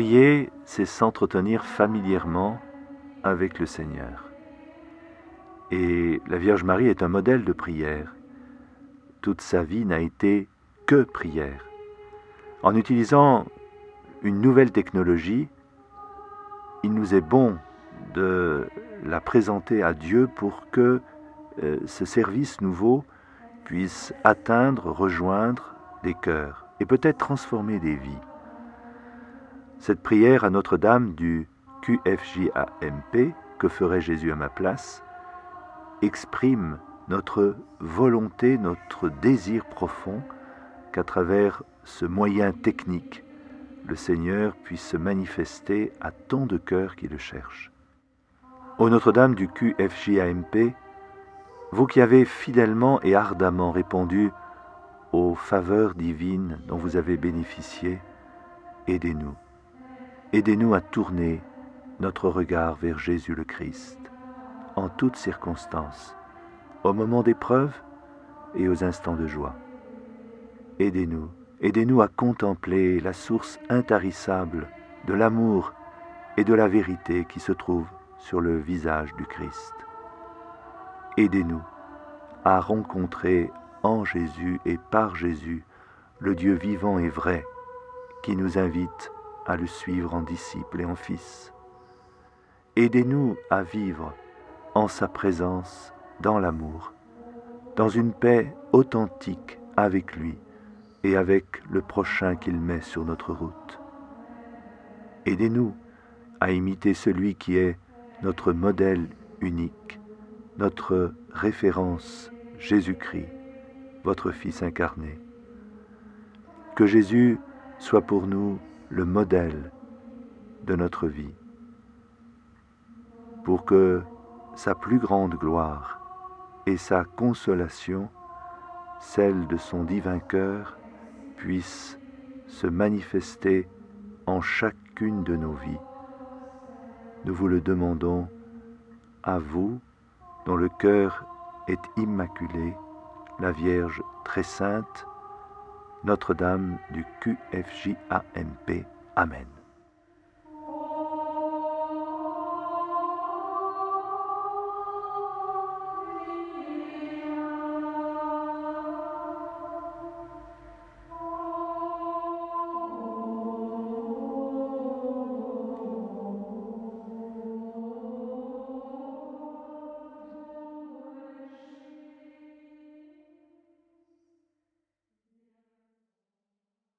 Prier, c'est s'entretenir familièrement avec le Seigneur. Et la Vierge Marie est un modèle de prière. Toute sa vie n'a été que prière. En utilisant une nouvelle technologie, il nous est bon de la présenter à Dieu pour que euh, ce service nouveau puisse atteindre, rejoindre des cœurs et peut-être transformer des vies. Cette prière à Notre-Dame du QFJAMP, que ferait Jésus à ma place, exprime notre volonté, notre désir profond qu'à travers ce moyen technique, le Seigneur puisse se manifester à tant de cœurs qui le cherchent. Ô Notre-Dame du QFJAMP, vous qui avez fidèlement et ardemment répondu aux faveurs divines dont vous avez bénéficié, aidez-nous. Aidez-nous à tourner notre regard vers Jésus le Christ, en toutes circonstances, au moment d'épreuve et aux instants de joie. Aidez-nous, aidez-nous à contempler la source intarissable de l'amour et de la vérité qui se trouve sur le visage du Christ. Aidez-nous à rencontrer en Jésus et par Jésus le Dieu vivant et vrai qui nous invite à le suivre en disciple et en fils. Aidez-nous à vivre en sa présence dans l'amour, dans une paix authentique avec lui et avec le prochain qu'il met sur notre route. Aidez-nous à imiter celui qui est notre modèle unique, notre référence Jésus-Christ, votre Fils incarné. Que Jésus soit pour nous le modèle de notre vie, pour que sa plus grande gloire et sa consolation, celle de son divin cœur, puissent se manifester en chacune de nos vies. Nous vous le demandons à vous, dont le cœur est immaculé, la Vierge très sainte, Notre-Dame du QFJAMP. Amen.